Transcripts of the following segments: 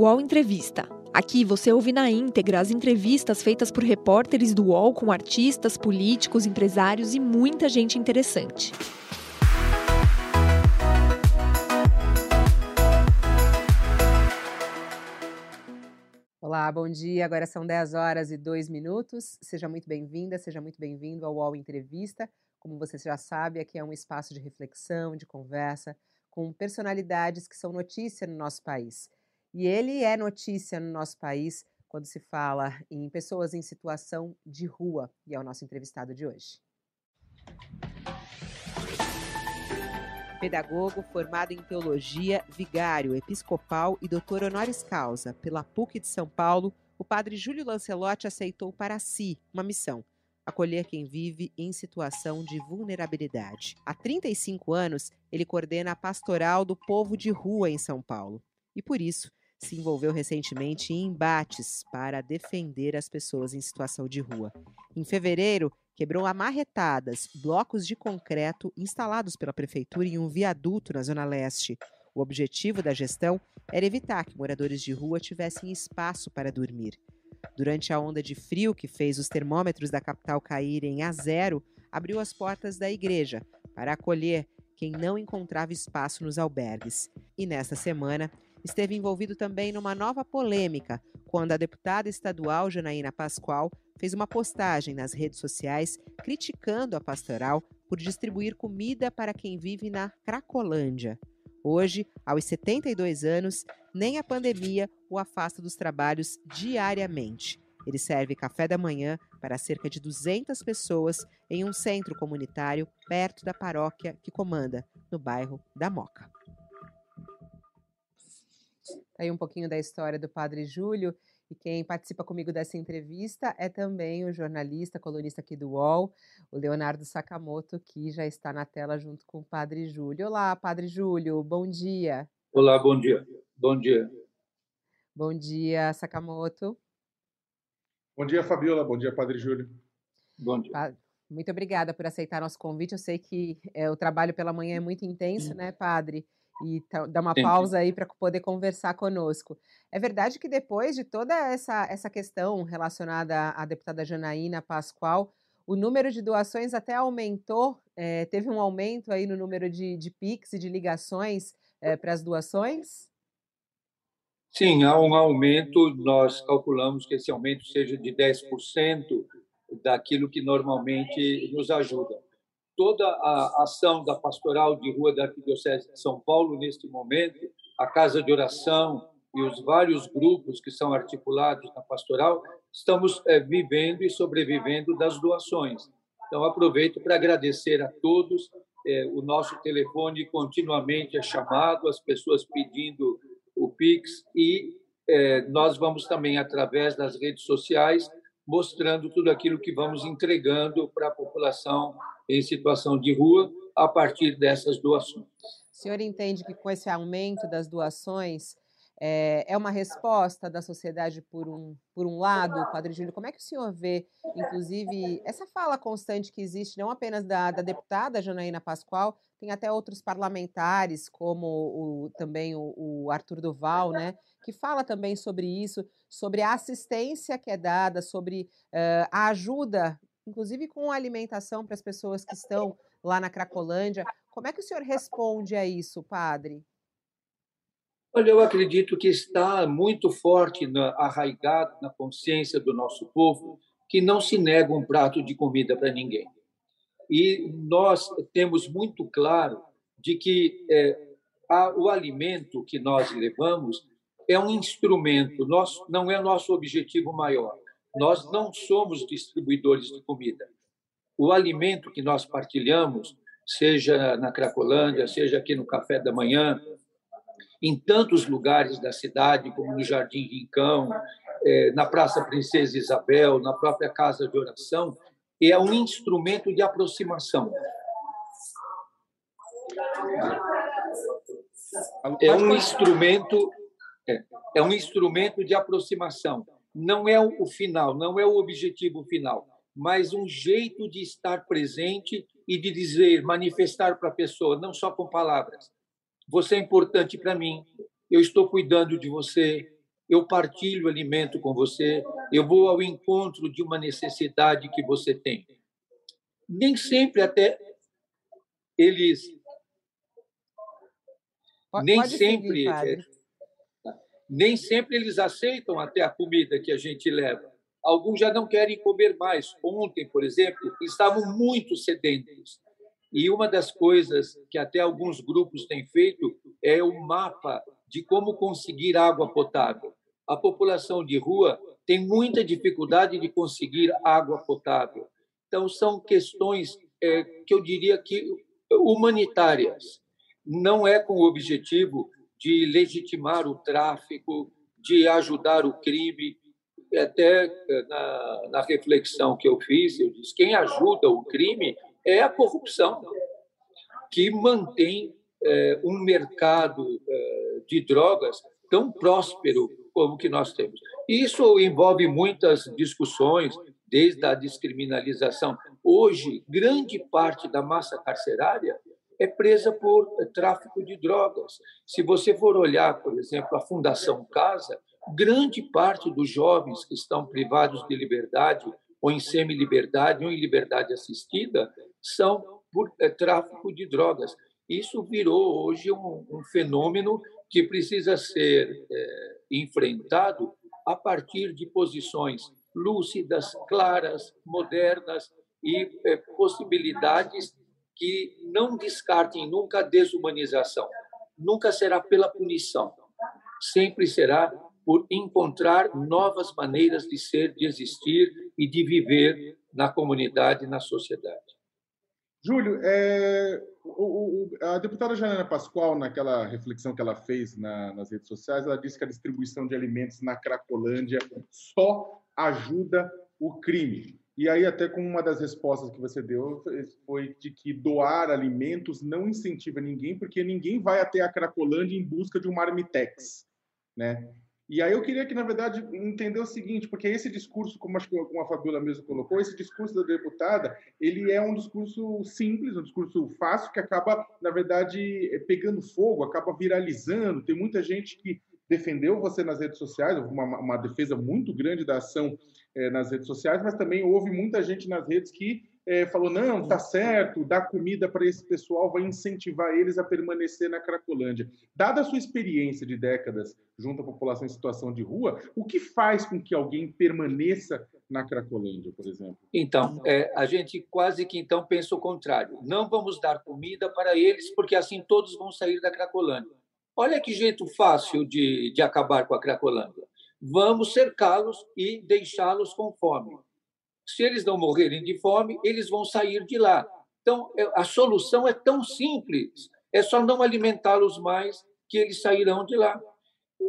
UOL Entrevista. Aqui você ouve na íntegra as entrevistas feitas por repórteres do UOL com artistas, políticos, empresários e muita gente interessante. Olá, bom dia. Agora são 10 horas e 2 minutos. Seja muito bem-vinda, seja muito bem-vindo ao UOL Entrevista. Como você já sabe, aqui é um espaço de reflexão, de conversa, com personalidades que são notícia no nosso país. E ele é notícia no nosso país quando se fala em pessoas em situação de rua, e é o nosso entrevistado de hoje. Pedagogo formado em teologia, vigário, episcopal e doutor honoris causa pela PUC de São Paulo, o padre Júlio Lancelotti aceitou para si uma missão: acolher quem vive em situação de vulnerabilidade. Há 35 anos, ele coordena a pastoral do povo de rua em São Paulo. E por isso, se envolveu recentemente em embates para defender as pessoas em situação de rua. Em fevereiro, quebrou amarretadas blocos de concreto instalados pela prefeitura em um viaduto na Zona Leste. O objetivo da gestão era evitar que moradores de rua tivessem espaço para dormir. Durante a onda de frio que fez os termômetros da capital caírem a zero, abriu as portas da igreja para acolher quem não encontrava espaço nos albergues. E nesta semana, esteve envolvido também numa nova polêmica, quando a deputada estadual Janaína Pascoal fez uma postagem nas redes sociais criticando a pastoral por distribuir comida para quem vive na Cracolândia. Hoje, aos 72 anos, nem a pandemia o afasta dos trabalhos diariamente. Ele serve café da manhã para cerca de 200 pessoas em um centro comunitário perto da paróquia que comanda, no bairro da Moca. Aí um pouquinho da história do Padre Júlio. E quem participa comigo dessa entrevista é também o jornalista, colunista aqui do UOL, o Leonardo Sakamoto, que já está na tela junto com o Padre Júlio. Olá, Padre Júlio, bom dia. Olá, bom dia. Bom dia. Bom dia, Sakamoto. Bom dia, Fabiola. Bom dia, Padre Júlio. Bom dia. Muito obrigada por aceitar nosso convite. Eu sei que é, o trabalho pela manhã é muito intenso, né, Padre? E dar uma pausa aí para poder conversar conosco. É verdade que depois de toda essa, essa questão relacionada à deputada Janaína Pascoal, o número de doações até aumentou, é, teve um aumento aí no número de, de PIX e de ligações é, para as doações? Sim, há um aumento, nós calculamos que esse aumento seja de 10% daquilo que normalmente nos ajuda toda a ação da pastoral de rua da Arquidiocese de São Paulo neste momento, a casa de oração e os vários grupos que são articulados na pastoral, estamos é, vivendo e sobrevivendo das doações. Então, aproveito para agradecer a todos. É, o nosso telefone continuamente é chamado, as pessoas pedindo o Pix e é, nós vamos também, através das redes sociais, mostrando tudo aquilo que vamos entregando para a população em situação de rua a partir dessas doações. O senhor entende que com esse aumento das doações é, é uma resposta da sociedade por um, por um lado, Padre Júlio? Como é que o senhor vê, inclusive, essa fala constante que existe, não apenas da, da deputada Janaína Pascoal, tem até outros parlamentares, como o, também o, o Arthur Duval, né, que fala também sobre isso, sobre a assistência que é dada, sobre uh, a ajuda inclusive com alimentação para as pessoas que estão lá na Cracolândia. Como é que o senhor responde a isso, padre? Olha, eu acredito que está muito forte, na, arraigado na consciência do nosso povo, que não se nega um prato de comida para ninguém. E nós temos muito claro de que é, o alimento que nós levamos é um instrumento, nosso, não é nosso objetivo maior. Nós não somos distribuidores de comida. O alimento que nós partilhamos, seja na Cracolândia, seja aqui no café da manhã, em tantos lugares da cidade, como no Jardim Rincão, é, na Praça Princesa Isabel, na própria Casa de Oração, é um instrumento de aproximação. É um instrumento, é, é um instrumento de aproximação não é o final, não é o objetivo final, mas um jeito de estar presente e de dizer, manifestar para a pessoa, não só com palavras. Você é importante para mim, eu estou cuidando de você, eu partilho alimento com você, eu vou ao encontro de uma necessidade que você tem. Nem sempre até eles Pode, nem pode sempre seguir, nem sempre eles aceitam até a comida que a gente leva. Alguns já não querem comer mais. Ontem, por exemplo, estavam muito sedentos. E uma das coisas que até alguns grupos têm feito é o mapa de como conseguir água potável a população de rua tem muita dificuldade de conseguir água potável. Então, são questões é, que eu diria que humanitárias. Não é com o objetivo de legitimar o tráfico, de ajudar o crime. Até é, na, na reflexão que eu fiz, eu disse: quem ajuda o crime é a corrupção, que mantém é, um mercado é, de drogas tão próspero como que nós temos. Isso envolve muitas discussões, desde a descriminalização. Hoje, grande parte da massa carcerária é presa por tráfico de drogas. Se você for olhar, por exemplo, a Fundação Casa, grande parte dos jovens que estão privados de liberdade, ou em semi-liberdade, ou em liberdade assistida, são por é, tráfico de drogas. Isso virou hoje um, um fenômeno que precisa ser é, enfrentado a partir de posições lúcidas, claras, modernas e é, possibilidades que não descartem nunca a desumanização. Nunca será pela punição, sempre será por encontrar novas maneiras de ser, de existir e de viver na comunidade na sociedade. Júlio, é, o, o, a deputada Janina Pascoal, naquela reflexão que ela fez na, nas redes sociais, ela disse que a distribuição de alimentos na Cracolândia só ajuda o crime. E aí, até com uma das respostas que você deu, foi de que doar alimentos não incentiva ninguém, porque ninguém vai até a Cracolândia em busca de um marmitex, né? E aí eu queria que, na verdade, entender o seguinte, porque esse discurso, como acho que como a Fabiola mesmo colocou, esse discurso da deputada, ele é um discurso simples, um discurso fácil, que acaba, na verdade, pegando fogo, acaba viralizando. Tem muita gente que defendeu você nas redes sociais, uma, uma defesa muito grande da ação é, nas redes sociais, mas também houve muita gente nas redes que é, falou: não, tá certo, dar comida para esse pessoal vai incentivar eles a permanecer na Cracolândia. Dada a sua experiência de décadas junto à população em situação de rua, o que faz com que alguém permaneça na Cracolândia, por exemplo? Então, é, a gente quase que então pensa o contrário. Não vamos dar comida para eles, porque assim todos vão sair da Cracolândia. Olha que jeito fácil de, de acabar com a Cracolândia. Vamos cercá-los e deixá-los com fome se eles não morrerem de fome, eles vão sair de lá. Então, é, a solução é tão simples, é só não alimentá-los mais que eles sairão de lá.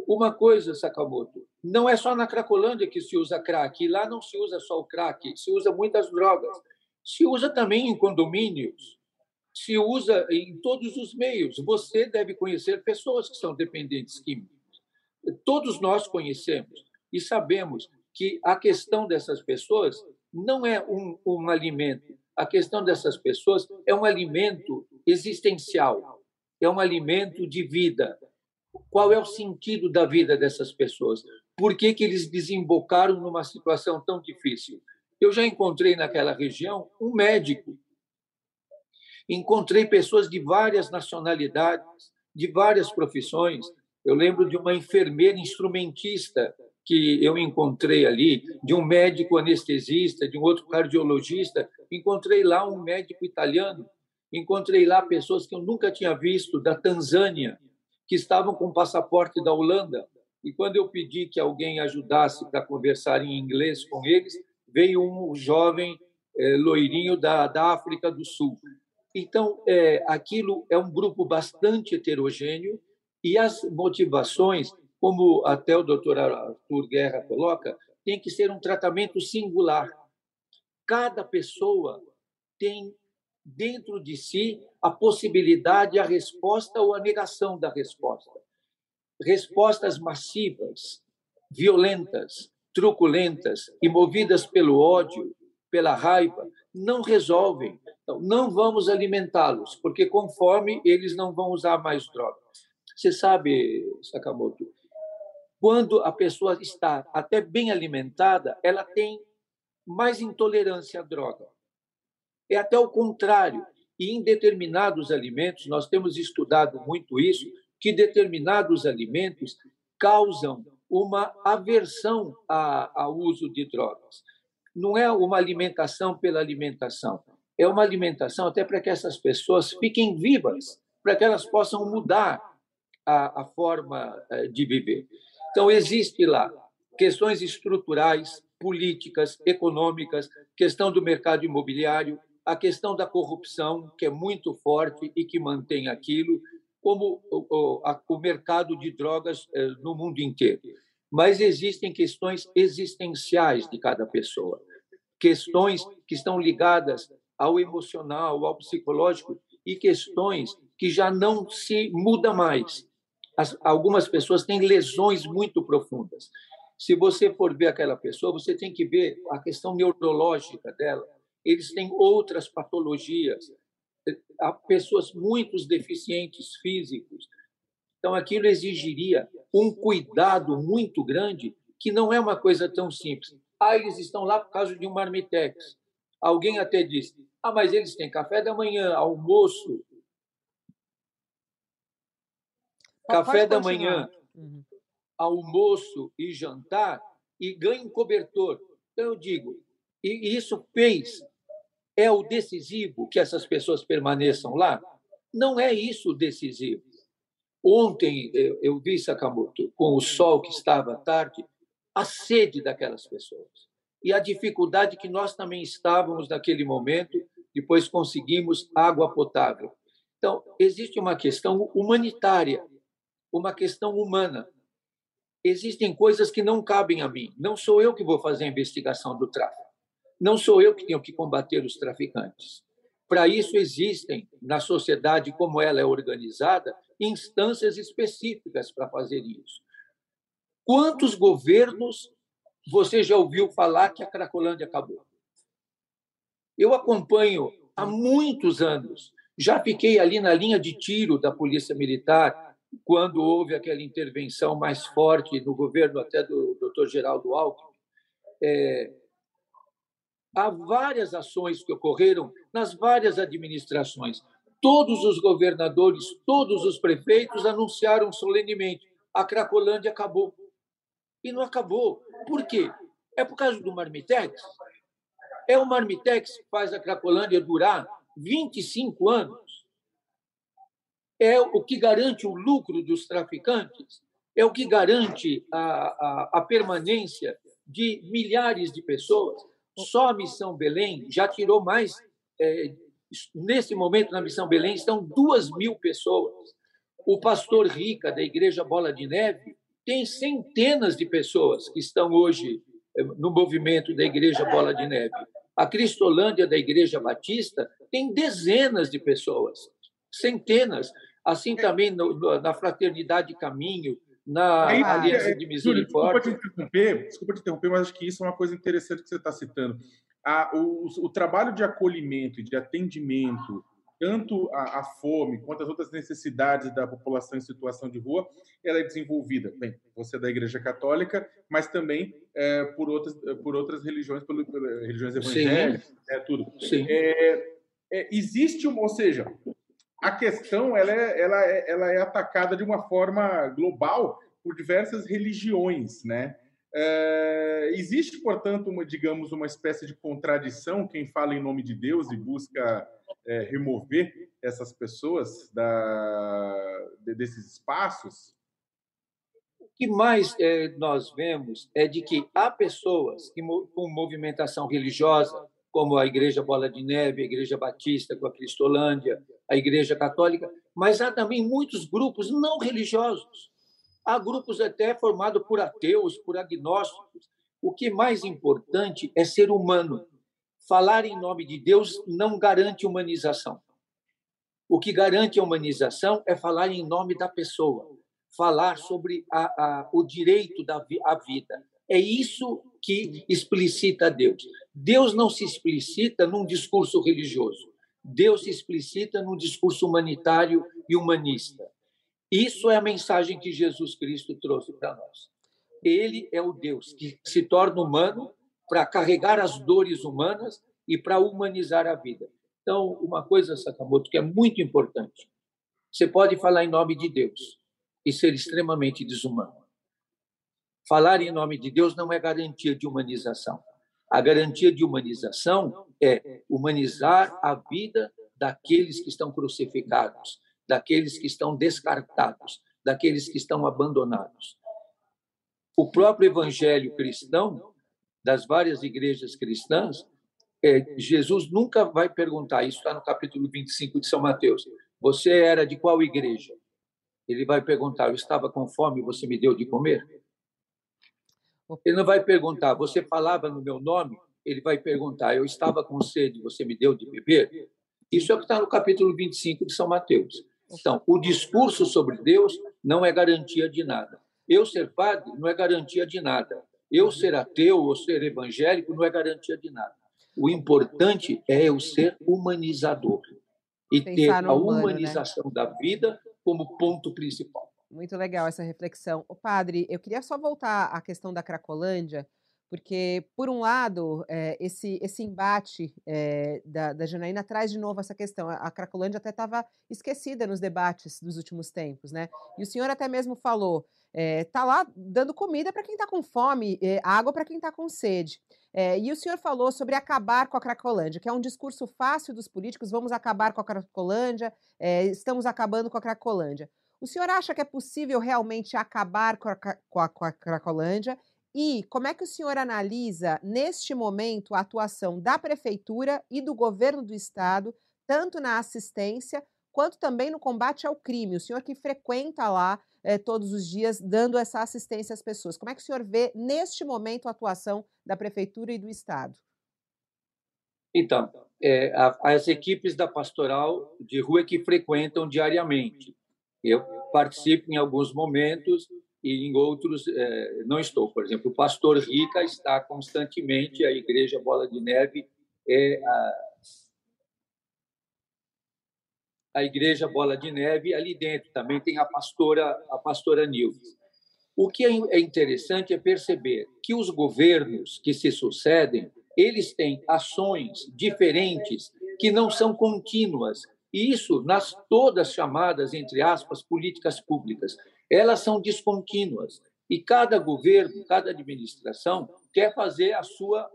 Uma coisa, Sakamoto, não é só na Cracolândia que se usa crack, lá não se usa só o crack, se usa muitas drogas. Se usa também em condomínios, se usa em todos os meios. Você deve conhecer pessoas que são dependentes químicos. Todos nós conhecemos e sabemos que a questão dessas pessoas não é um, um alimento. A questão dessas pessoas é um alimento existencial, é um alimento de vida. Qual é o sentido da vida dessas pessoas? Por que, que eles desembocaram numa situação tão difícil? Eu já encontrei naquela região um médico, encontrei pessoas de várias nacionalidades, de várias profissões. Eu lembro de uma enfermeira instrumentista que eu encontrei ali, de um médico anestesista, de um outro cardiologista, encontrei lá um médico italiano, encontrei lá pessoas que eu nunca tinha visto da Tanzânia, que estavam com passaporte da Holanda. E quando eu pedi que alguém ajudasse para conversar em inglês com eles, veio um jovem é, loirinho da, da África do Sul. Então, é, aquilo é um grupo bastante heterogêneo e as motivações como até o doutor Arthur Guerra coloca, tem que ser um tratamento singular. Cada pessoa tem dentro de si a possibilidade, a resposta ou a negação da resposta. Respostas massivas, violentas, truculentas e movidas pelo ódio, pela raiva, não resolvem. Então, não vamos alimentá-los, porque conforme eles não vão usar mais drogas. Você sabe, Sakamoto, quando a pessoa está até bem alimentada, ela tem mais intolerância à droga. É até o contrário. E em determinados alimentos, nós temos estudado muito isso, que determinados alimentos causam uma aversão ao uso de drogas. Não é uma alimentação pela alimentação, é uma alimentação até para que essas pessoas fiquem vivas, para que elas possam mudar a, a forma eh, de viver. Então, existe lá questões estruturais, políticas, econômicas, questão do mercado imobiliário, a questão da corrupção, que é muito forte e que mantém aquilo, como o, o, a, o mercado de drogas eh, no mundo inteiro. Mas existem questões existenciais de cada pessoa, questões que estão ligadas ao emocional, ao psicológico e questões que já não se muda mais as, algumas pessoas têm lesões muito profundas. Se você for ver aquela pessoa, você tem que ver a questão neurológica dela. Eles têm outras patologias. Há pessoas muito deficientes físicos. Então, aquilo exigiria um cuidado muito grande, que não é uma coisa tão simples. Ah, eles estão lá por causa de um marmitex. Alguém até disse: ah, mas eles têm café da manhã, almoço, café da manhã, uhum. almoço e jantar e ganhe cobertor. Então, eu digo, e isso fez, é o decisivo que essas pessoas permaneçam lá? Não é isso o decisivo. Ontem eu vi Sakamoto, com o sol que estava à tarde, a sede daquelas pessoas e a dificuldade que nós também estávamos naquele momento, depois conseguimos água potável. Então, existe uma questão humanitária uma questão humana. Existem coisas que não cabem a mim. Não sou eu que vou fazer a investigação do tráfico. Não sou eu que tenho que combater os traficantes. Para isso existem, na sociedade como ela é organizada, instâncias específicas para fazer isso. Quantos governos você já ouviu falar que a Cracolândia acabou? Eu acompanho há muitos anos. Já fiquei ali na linha de tiro da Polícia Militar, quando houve aquela intervenção mais forte no governo até do Dr. Geraldo Alckmin, é, há várias ações que ocorreram nas várias administrações. Todos os governadores, todos os prefeitos anunciaram solenemente: a Cracolândia acabou. E não acabou. Por quê? É por causa do Marmitex? É o Marmitex que faz a Cracolândia durar 25 anos? é o que garante o lucro dos traficantes, é o que garante a, a, a permanência de milhares de pessoas. Só a Missão Belém já tirou mais. É, nesse momento, na Missão Belém, estão duas mil pessoas. O pastor Rica, da Igreja Bola de Neve, tem centenas de pessoas que estão hoje no movimento da Igreja Bola de Neve. A Cristolândia da Igreja Batista tem dezenas de pessoas, centenas. Assim também no, na Fraternidade Caminho, na Aí, Aliança é, de Misericórdia. Desculpa te, interromper, desculpa te interromper, mas acho que isso é uma coisa interessante que você está citando. o, o, trabalho de acolhimento e de atendimento, tanto a, a, fome quanto as outras necessidades da população em situação de rua, ela é desenvolvida, bem, você é da Igreja Católica, mas também é, por, outras, por outras religiões, por religiões evangélicas, é, tudo. Sim. É, é, existe, uma, ou seja, a questão ela é, ela, é, ela é atacada de uma forma global por diversas religiões, né? É, existe, portanto, uma, digamos, uma espécie de contradição quem fala em nome de Deus e busca é, remover essas pessoas da, desses espaços? O que mais é, nós vemos é de que há pessoas que, com movimentação religiosa, como a Igreja Bola de Neve, a Igreja Batista com a Cristolândia, a Igreja Católica, mas há também muitos grupos não religiosos. Há grupos até formados por ateus, por agnósticos. O que mais importante é ser humano. Falar em nome de Deus não garante humanização. O que garante a humanização é falar em nome da pessoa, falar sobre a, a, o direito da vi, vida. É isso que explicita Deus. Deus não se explicita num discurso religioso. Deus se explicita num discurso humanitário e humanista. Isso é a mensagem que Jesus Cristo trouxe para nós. ele é o Deus que se torna humano para carregar as dores humanas e para humanizar a vida. Então, uma coisa, Sakamoto, que é muito importante: você pode falar em nome de Deus e ser extremamente desumano. Falar em nome de Deus não é garantia de humanização. A garantia de humanização é humanizar a vida daqueles que estão crucificados, daqueles que estão descartados, daqueles que estão abandonados. O próprio evangelho cristão, das várias igrejas cristãs, é, Jesus nunca vai perguntar, isso está no capítulo 25 de São Mateus, você era de qual igreja? Ele vai perguntar, eu estava com fome você me deu de comer? Ele não vai perguntar, você falava no meu nome? Ele vai perguntar, eu estava com sede, você me deu de beber? Isso é o que está no capítulo 25 de São Mateus. Então, o discurso sobre Deus não é garantia de nada. Eu ser padre não é garantia de nada. Eu ser ateu ou ser evangélico não é garantia de nada. O importante é eu ser humanizador e ter a humano, né? humanização né? da vida como ponto principal. Muito legal essa reflexão. O padre, eu queria só voltar à questão da Cracolândia, porque, por um lado, é, esse, esse embate é, da, da Janaína traz de novo essa questão. A, a Cracolândia até estava esquecida nos debates dos últimos tempos, né? E o senhor até mesmo falou, está lá dando comida para quem está com fome, água para quem está com sede. e o senhor falou sobre acabar com a Cracolândia, que é um discurso fácil dos políticos, vamos acabar com a Cracolândia, estamos acabando com a Cracolândia. O senhor acha que é possível realmente acabar com a, com a, com a Cracolândia? E como é que o senhor analisa, neste momento, a atuação da prefeitura e do governo do estado, tanto na assistência quanto também no combate ao crime? O senhor que frequenta lá eh, todos os dias, dando essa assistência às pessoas. Como é que o senhor vê, neste momento, a atuação da prefeitura e do estado? Então, é, as equipes da pastoral de rua que frequentam diariamente. Eu participo em alguns momentos e em outros é, não estou. Por exemplo, o pastor Rica está constantemente, a Igreja Bola de Neve é a, a Igreja Bola de Neve ali dentro. Também tem a pastora, a pastora Nilves. O que é, é interessante é perceber que os governos que se sucedem, eles têm ações diferentes que não são contínuas. E isso nas todas chamadas, entre aspas, políticas públicas elas são descontínuas. E cada governo, cada administração quer fazer a sua.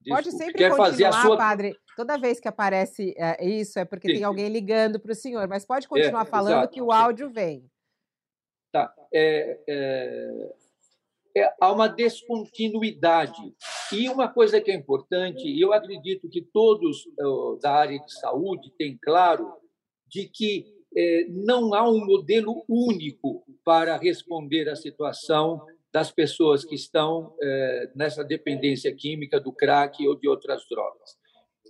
Desculpa, Pode sempre quer continuar, fazer a sua... padre. Toda vez que aparece é, isso é porque Sim. tem alguém ligando para o senhor, mas pode é, continuar é, falando exato. que o áudio vem. Tá. É, é, é, há uma descontinuidade. E uma coisa que é importante, e eu acredito que todos uh, da área de saúde têm claro, de que não há um modelo único para responder à situação das pessoas que estão é, nessa dependência química do crack ou de outras drogas.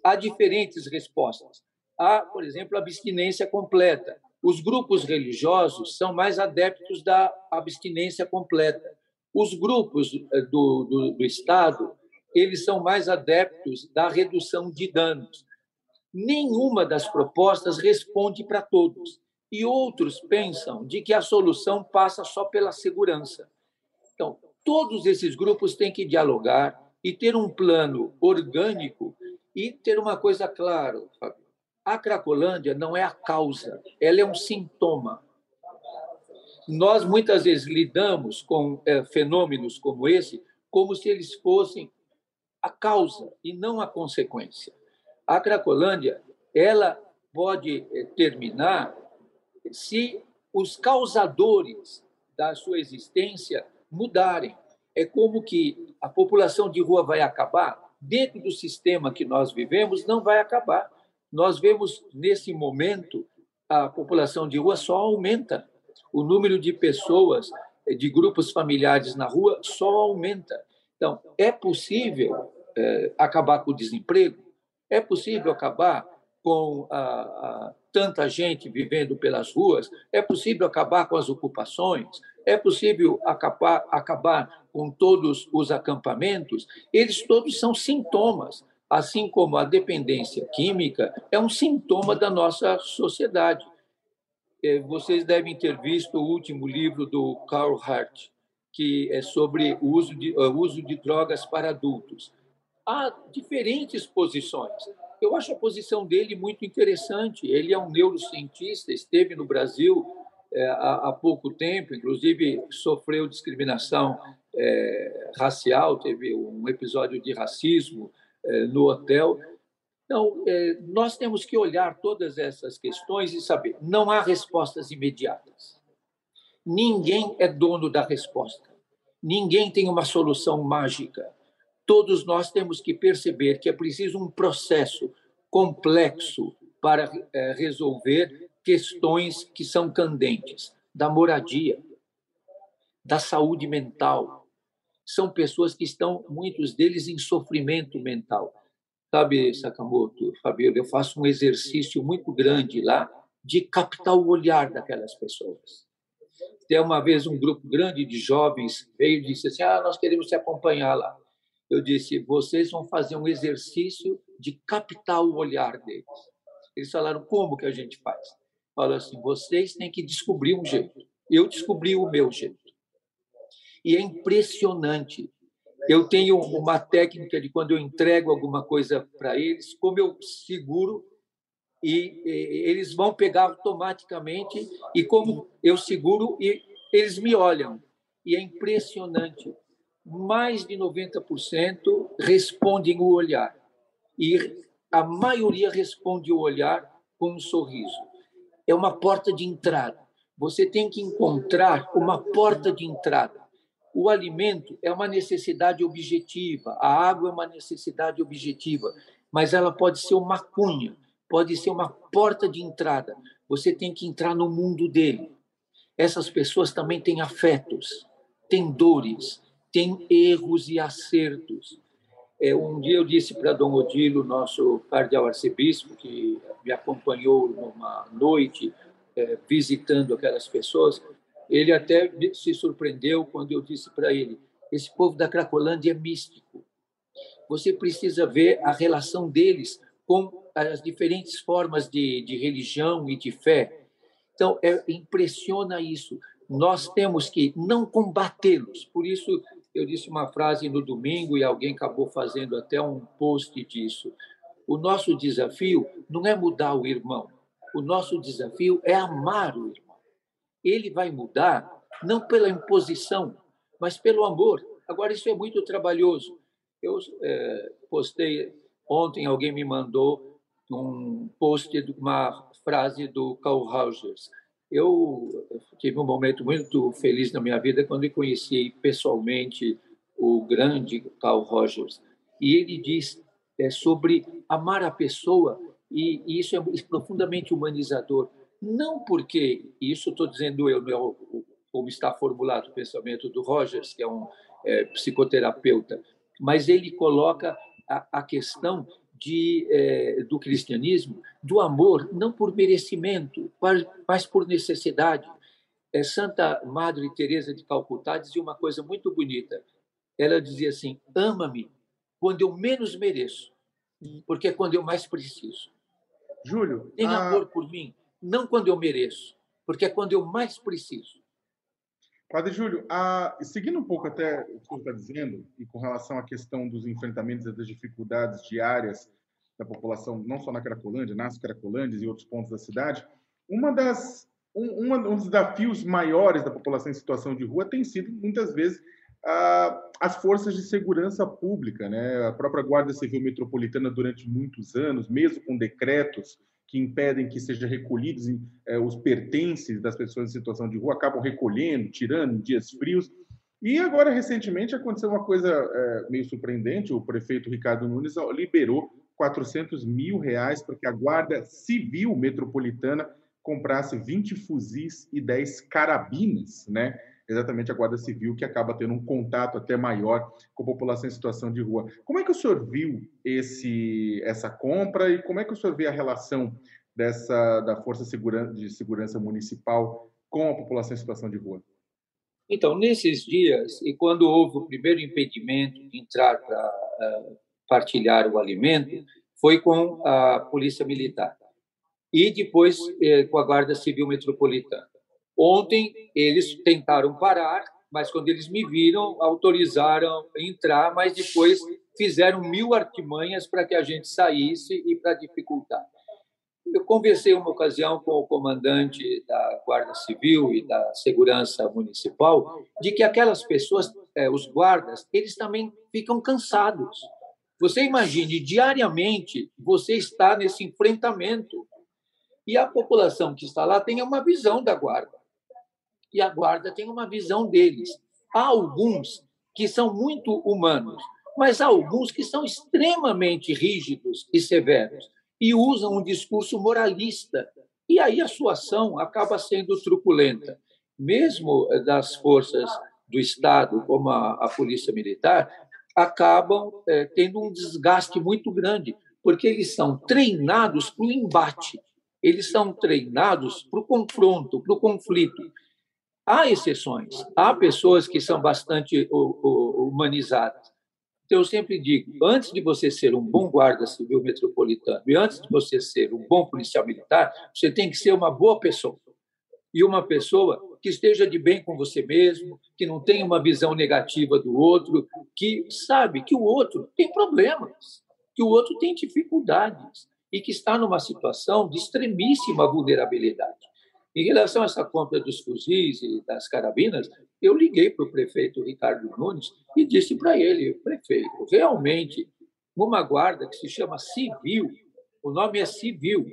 Há diferentes respostas. Há, por exemplo, abstinência completa. Os grupos religiosos são mais adeptos da abstinência completa. Os grupos é, do, do, do Estado eles são mais adeptos da redução de danos nenhuma das propostas responde para todos. E outros pensam de que a solução passa só pela segurança. Então, todos esses grupos têm que dialogar e ter um plano orgânico e ter uma coisa clara. A Cracolândia não é a causa, ela é um sintoma. Nós muitas vezes lidamos com é, fenômenos como esse como se eles fossem a causa e não a consequência. A Cracolândia, ela pode eh, terminar se os causadores da sua existência mudarem. É como que a população de rua vai acabar? Dentro do sistema que nós vivemos, não vai acabar. Nós vemos, nesse momento, a população de rua só aumenta. O número de pessoas, eh, de grupos familiares na rua, só aumenta. Então, é possível é, acabar com o desemprego? É possível acabar com a, a, tanta gente vivendo pelas ruas? É possível acabar com as ocupações? É possível acabar, acabar com todos os acampamentos? Eles todos são sintomas, assim como a dependência química é um sintoma da nossa sociedade. é, vocês devem ter visto o último livro do Carl Hart, que é sobre o uso de, o uso de drogas para adultos. Há diferentes posições. Eu acho a posição dele muito interessante. Ele é um neurocientista, esteve no Brasil é, há, há, pouco tempo, inclusive sofreu discriminação é, racial, teve um episódio de racismo é, no hotel. Então, nós temos que olhar todas essas questões e saber: não há respostas imediatas. Ninguém é dono da resposta. Ninguém tem uma solução mágica. Todos nós temos que perceber que é preciso um processo complexo para é, resolver questões que são candentes da moradia, da saúde mental. São pessoas que estão, muitos deles, em sofrimento mental. Sabe, Sakamoto, Fabio, eu faço um exercício muito grande lá de captar o olhar daquelas pessoas. Até uma vez um grupo grande de jovens veio e disse assim: "Ah, nós queremos te acompanhar lá". Eu disse: "Vocês vão fazer um exercício de captar o olhar deles". Eles falaram: "Como que a gente faz?" Falou assim: "Vocês têm que descobrir um jeito". Eu descobri o meu jeito. E é impressionante eu tenho uma técnica de quando eu entrego alguma coisa para eles, como eu seguro e, e, eles vão pegar automaticamente e como eu seguro e eles me olham. E é impressionante. Mais de 90% respondem o olhar. E a maioria responde o olhar com um sorriso. É uma porta de entrada. Você tem que encontrar uma porta de entrada o alimento é uma necessidade objetiva, a água é uma necessidade objetiva, mas ela pode ser uma cunha, pode ser uma porta de entrada. Você tem que entrar no mundo dele. Essas pessoas também têm afetos, têm dores, têm erros e acertos. É, um dia eu disse para Dom Odilo, nosso cardeal arcebispo, que me acompanhou numa noite é, visitando aquelas pessoas, ele até se surpreendeu quando eu disse para ele: esse povo da Cracolândia é místico. Você precisa ver a relação deles com as diferentes formas de, de religião e de fé. Então, é, impressiona isso. Nós temos que não combatê-los. Por isso, eu disse uma frase no domingo e alguém acabou fazendo até um post disso. O nosso desafio não é mudar o irmão. O nosso desafio é amar o irmão ele vai mudar não pela imposição, mas pelo amor. Agora, isso é muito trabalhoso. Eu é, postei ontem, alguém me mandou um post de uma frase do Carl Rogers. Eu tive um momento muito feliz na minha vida quando conheci pessoalmente o grande Carl Rogers. E ele diz é, sobre amar a pessoa, e isso é profundamente humanizador. Não porque, isso estou dizendo eu, não é como está formulado o pensamento do Rogers, que é um é, psicoterapeuta, mas ele coloca a, a questão de, é, do cristianismo, do amor, não por merecimento, mas por necessidade. É, Santa Madre Teresa de Calcutá dizia uma coisa muito bonita. Ela dizia assim: ama-me quando eu menos mereço, porque é quando eu mais preciso. Júlio, tem a... amor por mim não quando eu mereço, porque é quando eu mais preciso. Padre Júlio, a, seguindo um pouco até o que você está dizendo, e com relação à questão dos enfrentamentos e das dificuldades diárias da população, não só na Cracolândia, nas Cracolândias e outros pontos da cidade, uma das, um, um dos desafios maiores da população em situação de rua tem sido, muitas vezes, a, as forças de segurança pública. Né? A própria Guarda Civil Metropolitana, durante muitos anos, mesmo com decretos que impedem que sejam recolhidos é, os pertences das pessoas em situação de rua, acabam recolhendo, tirando em dias frios. E agora, recentemente, aconteceu uma coisa é, meio surpreendente: o prefeito Ricardo Nunes liberou 400 mil reais para que a Guarda Civil Metropolitana comprasse 20 fuzis e 10 carabinas, né? Exatamente a Guarda Civil, que acaba tendo um contato até maior com a população em situação de rua. Como é que o senhor viu esse, essa compra e como é que o senhor vê a relação dessa da Força de Segurança Municipal com a população em situação de rua? Então, nesses dias, e quando houve o primeiro impedimento de entrar para uh, partilhar o alimento, foi com a Polícia Militar. e depois eh, com a Guarda Civil Metropolitana. Ontem eles tentaram parar, mas quando eles me viram, autorizaram entrar, mas depois fizeram mil artimanhas para que a gente saísse e para dificultar. Eu conversei uma ocasião com o comandante da Guarda Civil e da Segurança Municipal de que aquelas pessoas, eh, os guardas, eles também ficam cansados. Você imagine, diariamente, você está nesse enfrentamento e a população que está lá tem uma visão da guarda. E a guarda tem uma visão deles. Há alguns que são muito humanos, mas há alguns que são extremamente rígidos e severos e usam um discurso moralista. E aí a sua ação acaba sendo truculenta. Mesmo das forças do Estado, como a, a Polícia Militar, acabam é, tendo um desgaste muito grande, porque eles são treinados para o embate eles são treinados para o confronto, para o conflito. Há exceções, há pessoas que são bastante humanizadas. Então, eu sempre digo: antes de você ser um bom guarda civil metropolitano e antes de você ser um bom policial militar, você tem que ser uma boa pessoa. E uma pessoa que esteja de bem com você mesmo, que não tenha uma visão negativa do outro, que sabe que o outro tem problemas, que o outro tem dificuldades e que está numa situação de extremíssima vulnerabilidade. Em relação a essa compra dos fuzis e das carabinas, eu liguei para o prefeito Ricardo Nunes e disse para ele, prefeito, realmente, uma guarda que se chama civil, o nome é civil,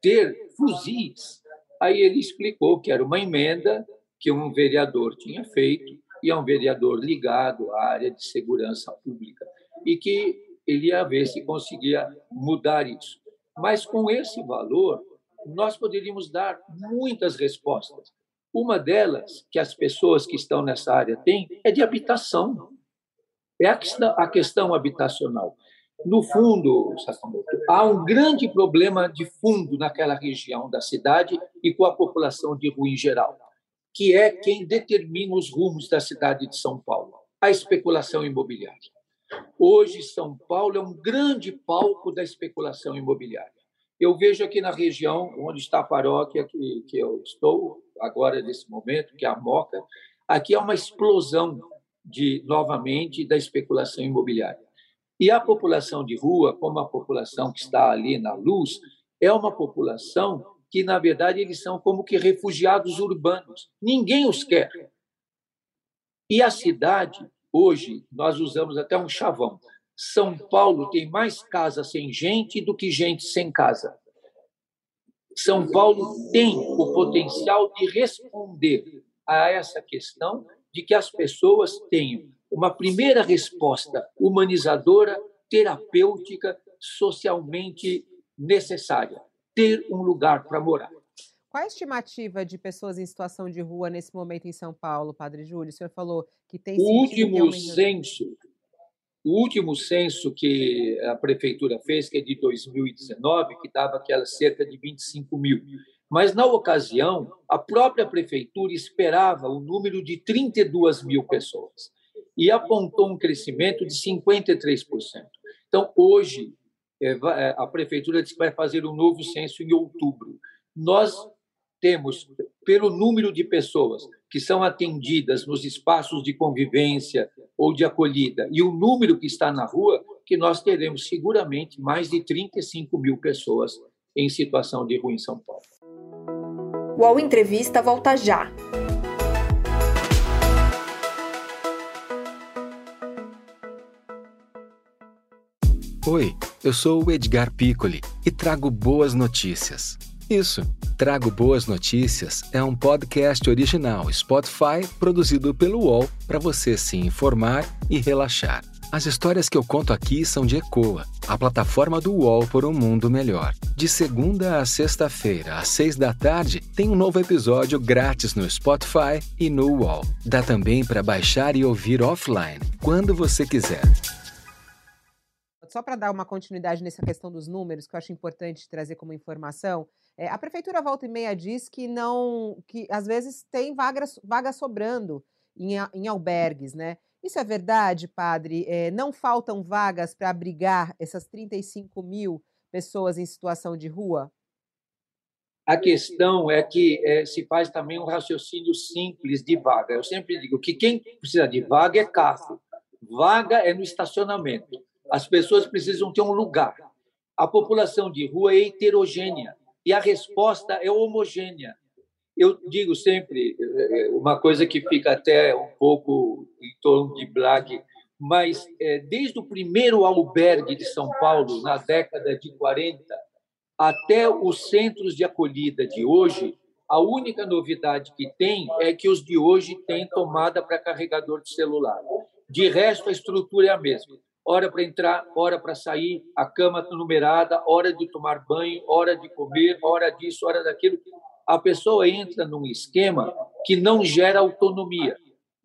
ter fuzis. Aí ele explicou que era uma emenda que um vereador tinha feito, e é um vereador ligado à área de segurança pública, e que ele ia ver se conseguia mudar isso. Mas com esse valor, nós poderíamos dar muitas respostas. Uma delas, que as pessoas que estão nessa área têm, é de habitação. É a questão, a questão habitacional. No fundo, há um grande problema de fundo naquela região da cidade e com a população de rua em geral, que é quem determina os rumos da cidade de São Paulo a especulação imobiliária. Hoje, São Paulo é um grande palco da especulação imobiliária. Eu vejo aqui na região onde está a paróquia que, que eu estou agora nesse momento, que é a Moca, aqui é uma explosão de novamente da especulação imobiliária. E a população de rua, como a população que está ali na luz, é uma população que na verdade eles são como que refugiados urbanos. Ninguém os quer. E a cidade Hoje, nós usamos até um chavão. São Paulo tem mais casa sem gente do que gente sem casa. São Paulo tem o potencial de responder a essa questão de que as pessoas tenham uma primeira resposta humanizadora, terapêutica, socialmente necessária: ter um lugar para morar. Qual a estimativa de pessoas em situação de rua nesse momento em São Paulo, Padre Júlio? O senhor falou que tem. O último censo, o último censo que a prefeitura fez, que é de 2019, que dava aquelas cerca de 25 mil. Mas, na ocasião, a própria prefeitura esperava o número de 32 mil pessoas e apontou um crescimento de 53%. Então, hoje, é, é, a prefeitura disse que vai fazer um novo censo em outubro. Nós temos, pelo número de pessoas que são atendidas nos espaços de convivência ou de acolhida e o número que está na rua, que nós teremos seguramente mais de 35 mil pessoas em situação de rua em São Paulo. O UOL Entrevista volta já. Oi, eu sou o Edgar Piccoli e trago boas notícias. Isso, Trago Boas Notícias é um podcast original Spotify produzido pelo UOL para você se informar e relaxar. As histórias que eu conto aqui são de Ecoa, a plataforma do UOL por um mundo melhor. De segunda a sexta-feira, às seis da tarde, tem um novo episódio grátis no Spotify e no UOL. Dá também para baixar e ouvir offline, quando você quiser. Só para dar uma continuidade nessa questão dos números, que eu acho importante trazer como informação, é, a prefeitura volta e meia diz que não, que às vezes tem vagas, vaga sobrando em, em albergues, né? Isso é verdade, padre? É, não faltam vagas para abrigar essas 35 mil pessoas em situação de rua? A questão é que é, se faz também um raciocínio simples de vaga. Eu sempre digo que quem precisa de vaga é carro. Vaga é no estacionamento. As pessoas precisam ter um lugar. A população de rua é heterogênea e a resposta é homogênea. Eu digo sempre é, uma coisa que fica até um pouco em torno de Black, mas é, desde o primeiro albergue de São Paulo, na década de 40, até os centros de acolhida de hoje, a única novidade que tem é que os de hoje têm tomada para carregador de celular. De resto, a estrutura é a mesma. Hora para entrar, hora para sair, a cama numerada, hora de tomar banho, hora de comer, hora disso, hora daquilo. A pessoa entra num esquema que não gera autonomia.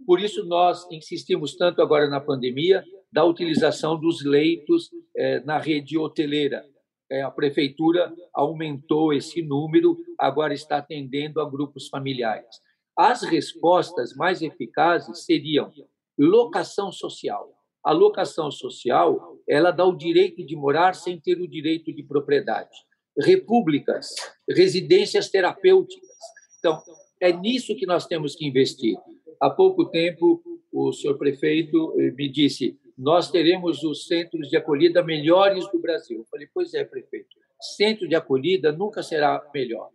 Por isso, nós insistimos tanto agora na pandemia da utilização dos leitos eh, na rede hoteleira é, a prefeitura aumentou esse número, agora está atendendo a grupos familiares. As respostas mais eficazes seriam locação social. A locação social, ela dá o direito de morar sem ter o direito de propriedade. Repúblicas, residências terapêuticas. Então, é nisso que nós temos que investir. Há pouco tempo, o senhor prefeito eh, me disse: nós teremos os centros de acolhida melhores do Brasil. Eu falei, pois é, prefeito, centro de acolhida nunca será melhor.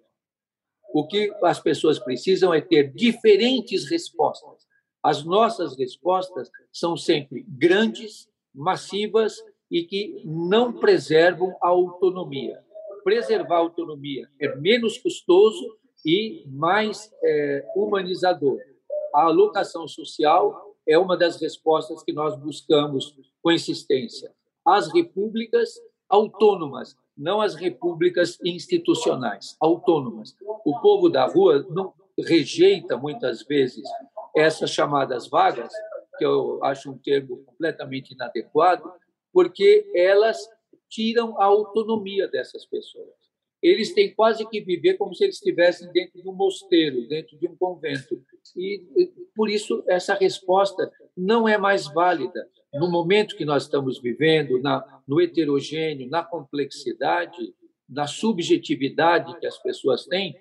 O que as pessoas precisam é ter diferentes respostas. As nossas respostas são sempre grandes, massivas e que não preservam a autonomia. Preservar a autonomia é menos custoso e mais é, humanizador. A alocação social é uma das respostas que nós buscamos com insistência. As repúblicas autônomas, não as repúblicas institucionais, autônomas. O povo da rua não rejeita muitas vezes essas chamadas vagas, que eu acho um termo completamente inadequado, porque elas tiram a autonomia dessas pessoas. Eles têm quase que viver como se eles estivessem dentro de um mosteiro, dentro de um convento. E, por isso, essa resposta não é mais válida. No momento que nós estamos vivendo, na, no heterogêneo, na complexidade, na subjetividade que as pessoas têm,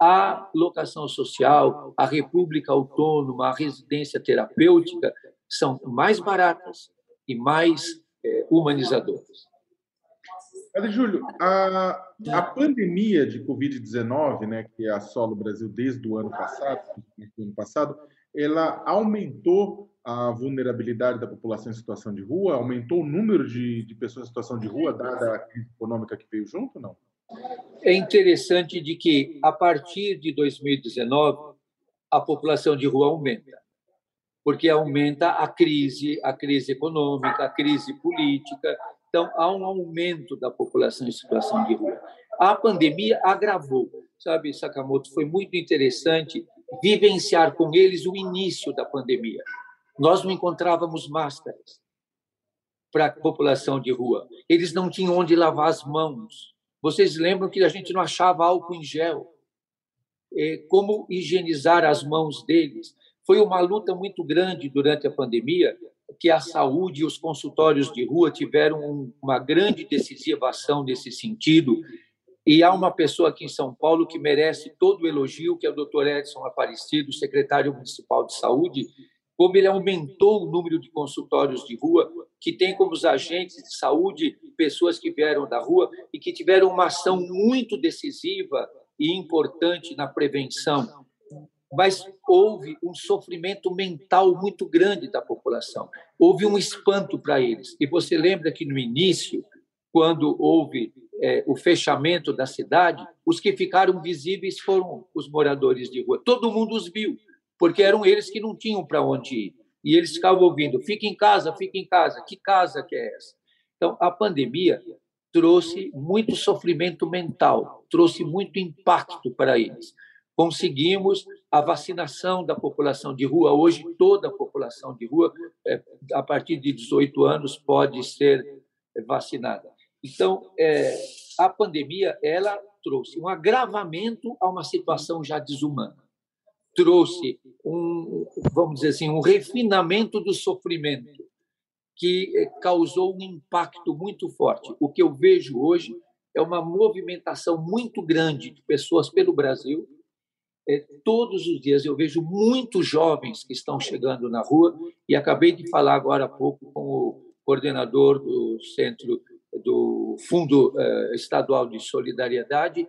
a locação social, a república autônoma, a residência terapêutica são mais baratas e mais é, humanizadoras. Padre Júlio, a, a pandemia de Covid-19, né, que assola o Brasil desde o ano passado, do ano passado, ela aumentou a vulnerabilidade da população em situação de rua, aumentou o número de, de pessoas em situação de rua, dada a crise econômica que veio junto, não? É interessante de que, a partir de 2019, a população de rua aumenta, porque aumenta a crise, a crise econômica, a crise política, então, há um aumento da população em situação de rua. A pandemia agravou, sabe, Sakamoto? Foi muito interessante vivenciar com eles o início da pandemia. Nós não encontrávamos máscaras para a população de rua. Eles não tinham onde lavar as mãos. Vocês lembram que a gente não achava álcool em gel? Como higienizar as mãos deles? Foi uma luta muito grande durante a pandemia que a saúde e os consultórios de rua tiveram uma grande decisiva ação nesse sentido. E há uma pessoa aqui em São Paulo que merece todo o elogio, que é o Dr. Edson Aparecido, secretário municipal de saúde, como ele aumentou o número de consultórios de rua, que tem como os agentes de saúde pessoas que vieram da rua e que tiveram uma ação muito decisiva e importante na prevenção mas houve um sofrimento mental muito grande da população. Houve um espanto para eles. E você lembra que no início, quando houve é, o fechamento da cidade, os que ficaram visíveis foram os moradores de rua. Todo mundo os viu, porque eram eles que não tinham para onde ir. E eles ficavam ouvindo: fique em casa, fique em casa. Que casa que é essa? Então, a pandemia trouxe muito sofrimento mental, trouxe muito impacto para eles conseguimos a vacinação da população de rua. Hoje, toda a população de rua, é, a partir de 18 anos, pode ser vacinada. Então, é, a pandemia ela trouxe um agravamento a uma situação já desumana. Trouxe um, vamos dizer assim, um refinamento do sofrimento que causou um impacto muito forte. O que eu vejo hoje é uma movimentação muito grande de pessoas pelo Brasil. É, todos os dias eu vejo muitos jovens que estão chegando na rua e acabei de falar agora há pouco com o coordenador do centro do Fundo eh, Estadual de Solidariedade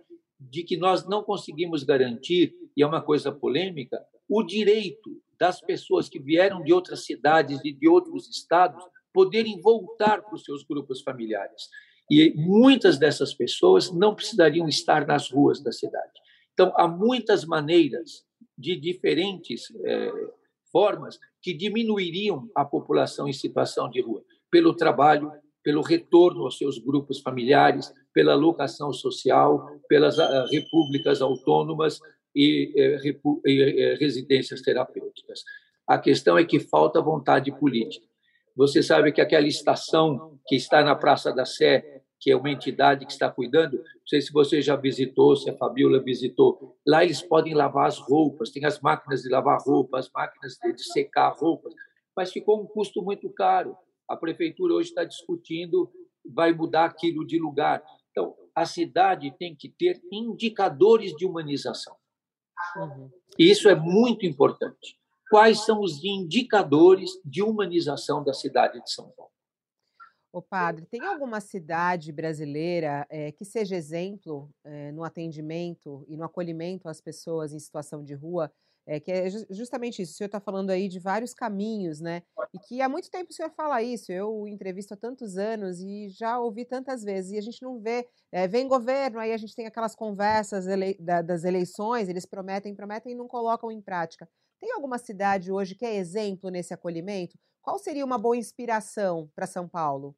de que nós não conseguimos garantir e é uma coisa polêmica o direito das pessoas que vieram de outras cidades e de outros estados poderem voltar para os seus grupos familiares. E muitas dessas pessoas não precisariam estar nas ruas da cidade. Então, há muitas maneiras de diferentes é, formas que diminuiriam a população em situação de rua, pelo trabalho, pelo retorno aos seus grupos familiares, pela locação social, pelas uh, repúblicas autônomas e, uh, e uh, residências terapêuticas. A questão é que falta vontade política. Você sabe que aquela estação que está na Praça da Sé, que é uma entidade que está cuidando, não sei se você já visitou, se a Fabiola visitou, lá eles podem lavar as roupas, tem as máquinas de lavar roupas, as máquinas de secar roupas, mas ficou um custo muito caro. A prefeitura hoje está discutindo, vai mudar aquilo de lugar. A cidade tem que ter indicadores de humanização. Uhum. Isso é muito importante quais são os indicadores de humanização da cidade de São Paulo. O padre, tem alguma cidade brasileira é, que seja exemplo é, no atendimento e no acolhimento às pessoas em situação de rua? É, que é justamente isso. O senhor está falando aí de vários caminhos, né? E que há muito tempo o senhor fala isso. Eu entrevisto há tantos anos e já ouvi tantas vezes. E a gente não vê. É, vem governo, aí a gente tem aquelas conversas ele, da, das eleições, eles prometem, prometem e não colocam em prática. Tem alguma cidade hoje que é exemplo nesse acolhimento? Qual seria uma boa inspiração para São Paulo?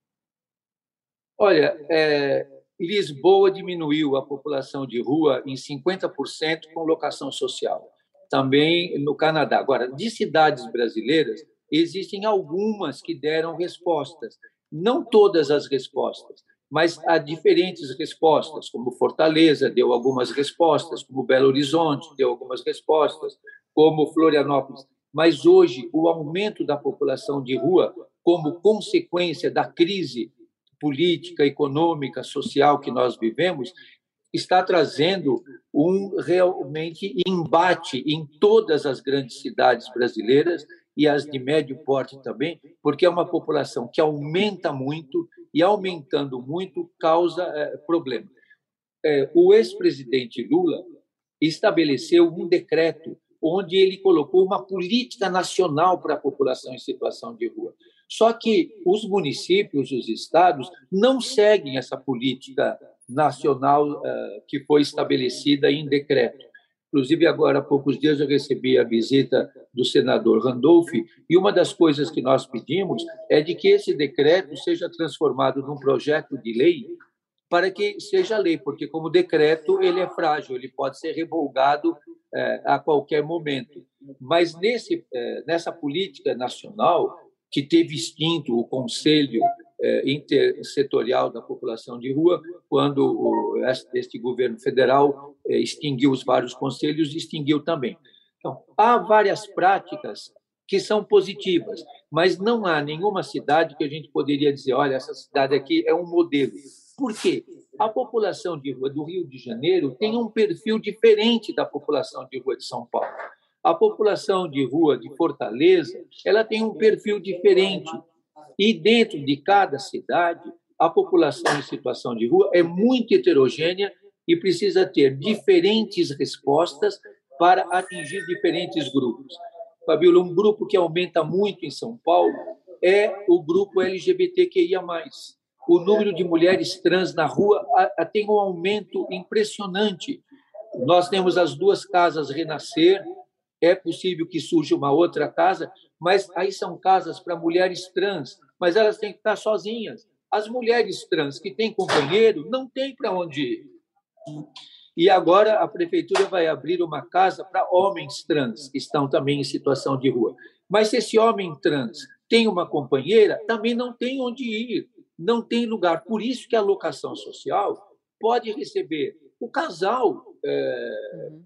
Olha, é, Lisboa diminuiu a população de rua em 50% com locação social. Também no Canadá. Agora, de cidades brasileiras, existem algumas que deram respostas. Não todas as respostas, mas há diferentes respostas, como Fortaleza deu algumas respostas, como Belo Horizonte deu algumas respostas, como Florianópolis. Mas hoje, o aumento da população de rua, como consequência da crise política, econômica, social que nós vivemos, está trazendo um realmente embate em todas as grandes cidades brasileiras e as de médio porte também, porque é uma população que aumenta muito e aumentando muito causa é, problema. É, o ex-presidente Lula estabeleceu um decreto onde ele colocou uma política nacional para a população em situação de rua. Só que os municípios, os estados, não seguem essa política nacional uh, que foi estabelecida em decreto. Inclusive, agora há poucos dias eu recebi a visita do senador Randolph, e uma das coisas que nós pedimos é de que esse decreto seja transformado num projeto de lei para que seja lei, porque como decreto ele é frágil, ele pode ser revogado é, a qualquer momento. Mas nesse, é, nessa política nacional, que teve extinto o Conselho Intersetorial da População de Rua, quando este governo federal extinguiu os vários conselhos, extinguiu também. Então, há várias práticas que são positivas, mas não há nenhuma cidade que a gente poderia dizer, olha, essa cidade aqui é um modelo. Por quê? a população de rua do Rio de Janeiro tem um perfil diferente da população de rua de São Paulo. A população de rua de Fortaleza, ela tem um perfil diferente. E dentro de cada cidade, a população em situação de rua é muito heterogênea e precisa ter diferentes respostas para atingir diferentes grupos. Fabíola, um grupo que aumenta muito em São Paulo é o grupo LGBTQIA+ o número de mulheres trans na rua tem um aumento impressionante. Nós temos as duas casas Renascer, é possível que surja uma outra casa, mas aí são casas para mulheres trans, mas elas têm que estar sozinhas. As mulheres trans que têm companheiro não têm para onde ir. E agora a prefeitura vai abrir uma casa para homens trans que estão também em situação de rua. Mas se esse homem trans tem uma companheira, também não tem onde ir não tem lugar. Por isso que a locação social pode receber o casal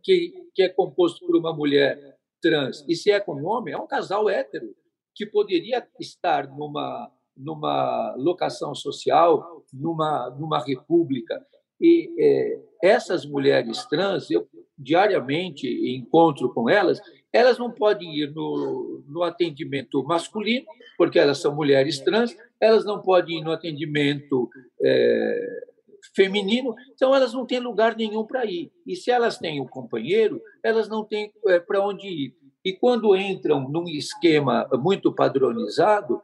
que, que é composto por uma mulher trans, e se é com homem, é um casal hétero, que poderia estar numa, numa locação social, numa, numa república. E é, essas mulheres trans, eu diariamente encontro com elas, elas não podem ir no, no atendimento masculino, porque elas são mulheres trans, elas não podem ir no atendimento é, feminino, então elas não têm lugar nenhum para ir. E se elas têm um companheiro, elas não têm é, para onde ir. E quando entram num esquema muito padronizado,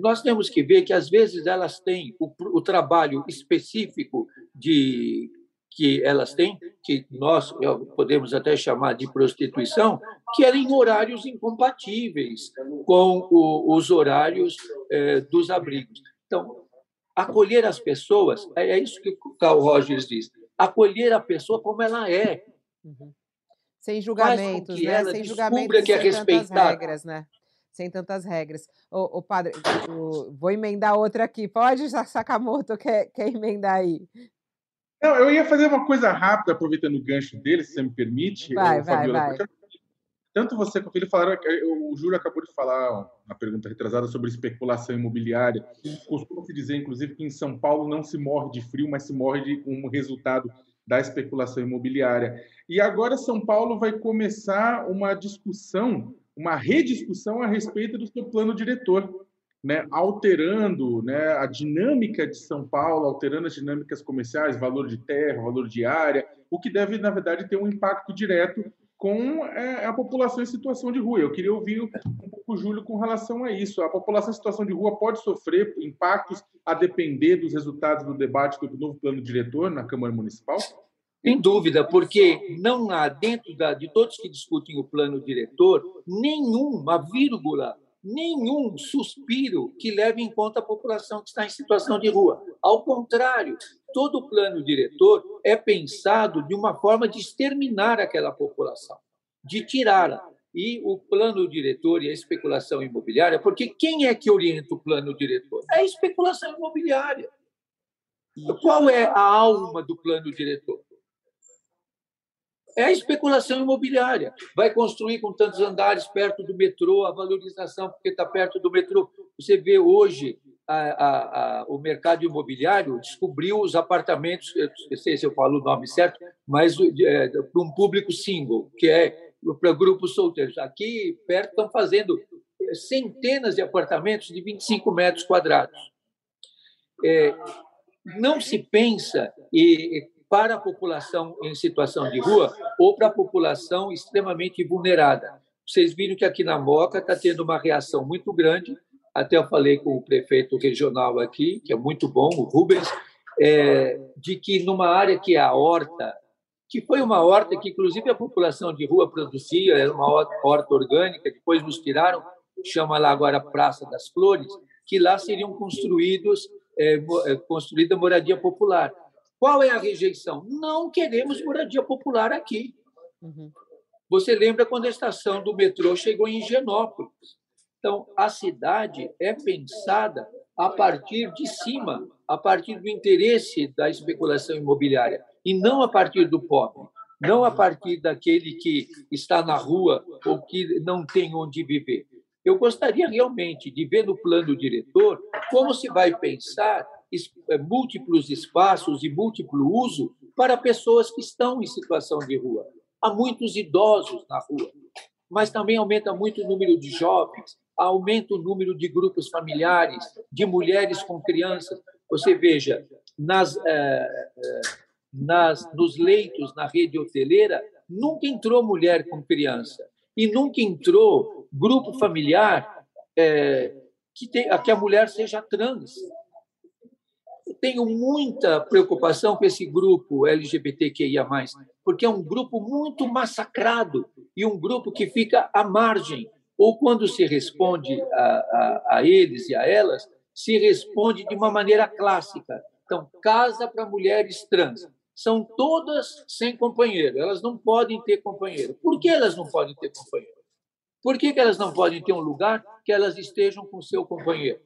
nós temos que ver que às vezes elas têm o, o trabalho específico de que elas têm, que nós podemos até chamar de prostituição, que era em horários incompatíveis com o, os horários é, dos abrigos. Então, acolher as pessoas, é, é isso que o Carl Rogers diz, acolher a pessoa como ela é. Uhum. Sem julgamentos, né? Sem julgamentos, que é respeitar. regras, né? Sem tantas regras. O, o padre, o, vou emendar outra aqui. Pode, Sakamoto, quer, quer emendar aí? Não, eu ia fazer uma coisa rápida, aproveitando o gancho dele, se você me permite. Vai, vai, Fabiola, vai. Tanto você quanto ele falaram, o Júlio acabou de falar na pergunta retrasada sobre especulação imobiliária. Costuma-se dizer, inclusive, que em São Paulo não se morre de frio, mas se morre de um resultado da especulação imobiliária. E agora São Paulo vai começar uma discussão, uma rediscussão a respeito do seu plano diretor né, alterando né, a dinâmica de São Paulo, alterando as dinâmicas comerciais, valor de terra, valor de área, o que deve, na verdade, ter um impacto direto com é, a população em situação de rua. Eu queria ouvir um pouco o Júlio com relação a isso. A população em situação de rua pode sofrer impactos a depender dos resultados do debate do novo plano diretor na Câmara Municipal? Sem dúvida, porque não há, dentro da, de todos que discutem o plano diretor, nenhuma vírgula nenhum suspiro que leve em conta a população que está em situação de rua. Ao contrário, todo o plano diretor é pensado de uma forma de exterminar aquela população, de tirá-la. E o plano diretor e a especulação imobiliária, porque quem é que orienta o plano diretor? É a especulação imobiliária. Qual é a alma do plano diretor? É a especulação imobiliária. Vai construir com tantos andares perto do metrô, a valorização porque está perto do metrô. Você vê hoje a, a, a, o mercado imobiliário descobriu os apartamentos, não sei se eu falo o nome certo, mas é, para um público single, que é para grupos solteiros. Aqui perto estão fazendo centenas de apartamentos de 25 metros quadrados. É, não se pensa e para a população em situação de rua ou para a população extremamente vulnerada. Vocês viram que aqui na Moca está tendo uma reação muito grande. Até eu falei com o prefeito regional aqui, que é muito bom, o Rubens, é, de que numa área que é a horta, que foi uma horta que, inclusive, a população de rua produzia, era uma horta orgânica, depois nos tiraram, chama lá agora Praça das Flores, que lá seriam construídos é, é construída moradia popular. Qual é a rejeição? Não queremos moradia popular aqui. Uhum. Você lembra quando a estação do metrô chegou em Higienópolis? Então, a cidade é pensada a partir de cima, a partir do interesse da especulação imobiliária, e não a partir do pobre, não a partir daquele que está na rua ou que não tem onde viver. Eu gostaria realmente de ver no plano diretor como se vai pensar é, múltiplos espaços e múltiplo uso para pessoas que estão em situação de rua. Há muitos idosos na rua, mas também aumenta muito o número de jovens, aumenta o número de grupos familiares, de mulheres com crianças. Você veja, nas, é, é, nas, nos leitos na rede hoteleira, nunca entrou mulher com criança e nunca entrou grupo familiar é, que, tem, que a mulher seja trans tenho muita preocupação com esse grupo LGBTQIA, porque é um grupo muito massacrado e um grupo que fica à margem. Ou quando se responde a, a, a eles e a elas, se responde de uma maneira clássica. Então, casa para mulheres trans. São todas sem companheiro, elas não podem ter companheiro. Por que elas não podem ter companheiro? Por que, que elas não podem ter um lugar que elas estejam com seu companheiro?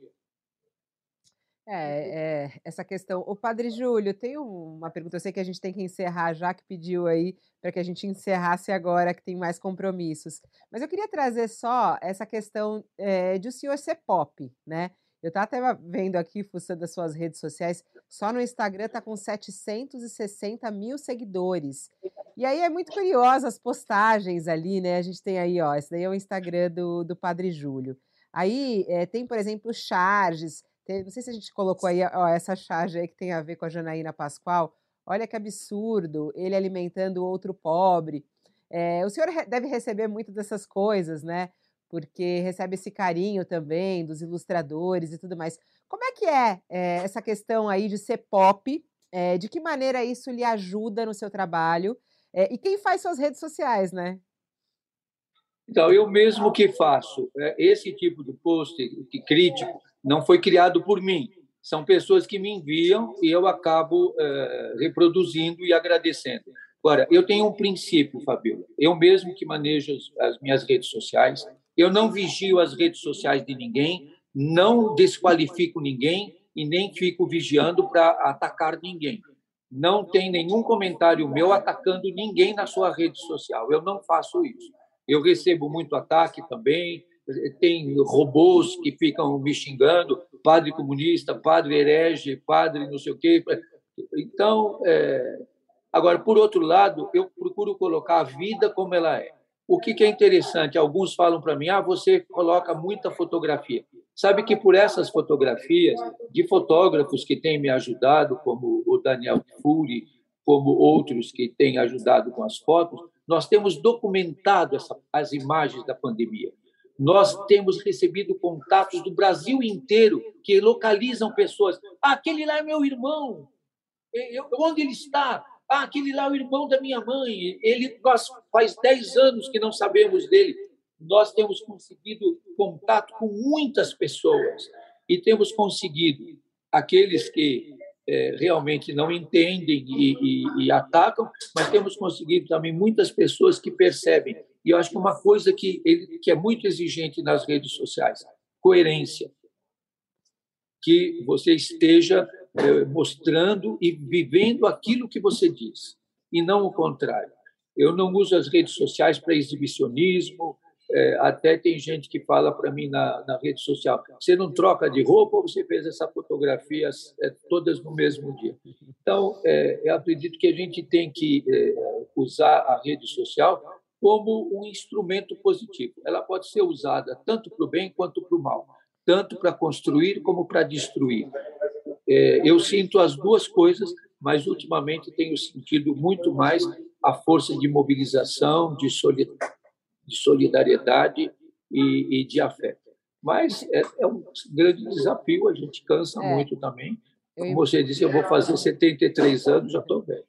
É, é, essa questão. O Padre Júlio, tem uma pergunta. Eu sei que a gente tem que encerrar, já que pediu aí para que a gente encerrasse agora, que tem mais compromissos. Mas eu queria trazer só essa questão é, de o senhor ser pop, né? Eu estava até vendo aqui, fuçando das suas redes sociais, só no Instagram está com 760 mil seguidores. E aí é muito curiosa as postagens ali, né? A gente tem aí, ó, esse daí é o Instagram do, do Padre Júlio. Aí é, tem, por exemplo, charges. Não sei se a gente colocou aí, ó, essa charge aí que tem a ver com a Janaína Pascoal. Olha que absurdo, ele alimentando outro pobre. É, o senhor deve receber muito dessas coisas, né? Porque recebe esse carinho também dos ilustradores e tudo mais. Como é que é, é essa questão aí de ser pop? É, de que maneira isso lhe ajuda no seu trabalho? e quem faz suas redes sociais, né? Então, eu mesmo que faço esse tipo de post crítico, não foi criado por mim. São pessoas que me enviam e eu acabo reproduzindo e agradecendo. Agora, eu tenho um princípio, Fabiola. Eu mesmo que manejo as minhas redes sociais, eu não vigio as redes sociais de ninguém, não desqualifico ninguém e nem fico vigiando para atacar ninguém. Não tem nenhum comentário meu atacando ninguém na sua rede social. Eu não faço isso. Eu recebo muito ataque também. Tem robôs que ficam me xingando, padre comunista, padre herege, padre não sei o quê. Então, é, Agora, por outro lado, eu procuro colocar a vida como ela é. O que, é interessante, alguns falam para mim, ah, você coloca muita fotografia. Sabe que por essas fotografias de fotógrafos que têm me ajudado, como o Daniel Fury, como outros que têm ajudado com as fotos, nós temos documentado essa, as imagens da pandemia. Nós temos recebido contatos do Brasil inteiro que localizam pessoas. Ah, aquele lá é meu irmão. Eu, onde ele está? Ah, aquele lá é o irmão da minha mãe. Ele nós faz 10 anos que não sabemos dele. Nós temos conseguido contato com muitas pessoas e temos conseguido aqueles que é, realmente não entendem e, e, e, atacam, mas temos conseguido também muitas pessoas que percebem. E eu acho que uma coisa que, ele, que é muito exigente nas redes sociais, coerência. Que você esteja é, mostrando e vivendo aquilo que você diz, e não o contrário. Eu não uso as redes sociais para exibicionismo, é, até tem gente que fala para mim na, na, rede social: você não troca de roupa ou você fez essas fotografias é, todas no mesmo dia? Então, é, eu acredito que a gente tem que usar a rede social como um instrumento positivo. Ela pode ser usada tanto para o bem quanto para o mal, tanto para construir como para destruir. É, eu sinto as duas coisas, mas ultimamente tenho sentido muito mais a força de mobilização, de solidariedade e, de afeto. Mas é, é, um grande desafio, a gente cansa é. muito também. Como você disse, eu vou fazer 73 anos, já estou velho.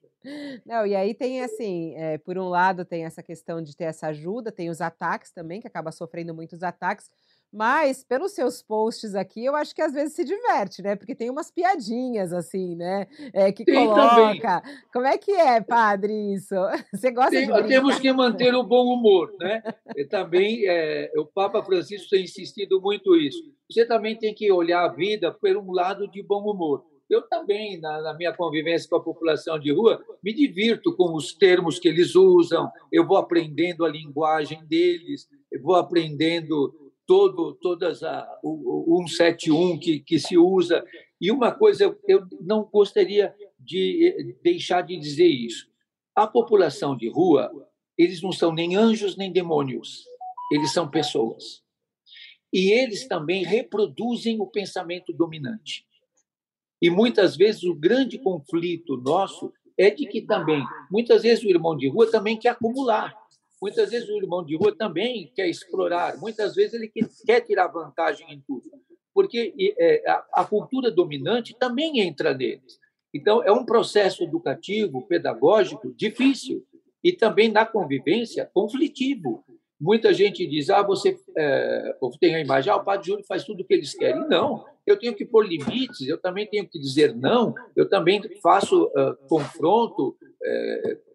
Não, e aí tem assim, é, por um lado tem essa questão de ter essa ajuda, tem os ataques também, que acaba sofrendo muitos ataques, mas, pelos seus posts aqui, eu acho que às vezes se diverte, né? Porque tem umas piadinhas, assim, né? É, que tem coloca. Também. Como é que é, padre, isso? Você gosta tem, de. Temos que manter o bom humor, né? E também, é, o Papa Francisco tem insistido muito isso. Você também tem que olhar a vida por um lado de bom humor. Eu também, na, na, minha convivência com a população de rua, me divirto com os termos que eles usam, eu vou aprendendo a linguagem deles, eu vou aprendendo todo todas a, o, o 171 que, que se usa. E uma coisa, eu, eu não gostaria de eh, deixar de dizer isso. A população de rua, eles não são nem anjos nem demônios, eles são pessoas. E eles também reproduzem o pensamento dominante. E muitas vezes o grande conflito nosso é de que também, muitas vezes o irmão de rua também quer acumular. Muitas vezes o irmão de rua também quer explorar, muitas vezes ele quer tirar vantagem em tudo, porque é, a cultura dominante também entra neles. Então, é um processo educativo, pedagógico difícil e também na convivência conflitivo. Muita gente diz: ah, você é, tem a imagem, ah, o Padre Júlio faz tudo o que eles querem. Não, eu tenho que pôr limites, eu também tenho que dizer não, eu também faço uh, confronto, uh,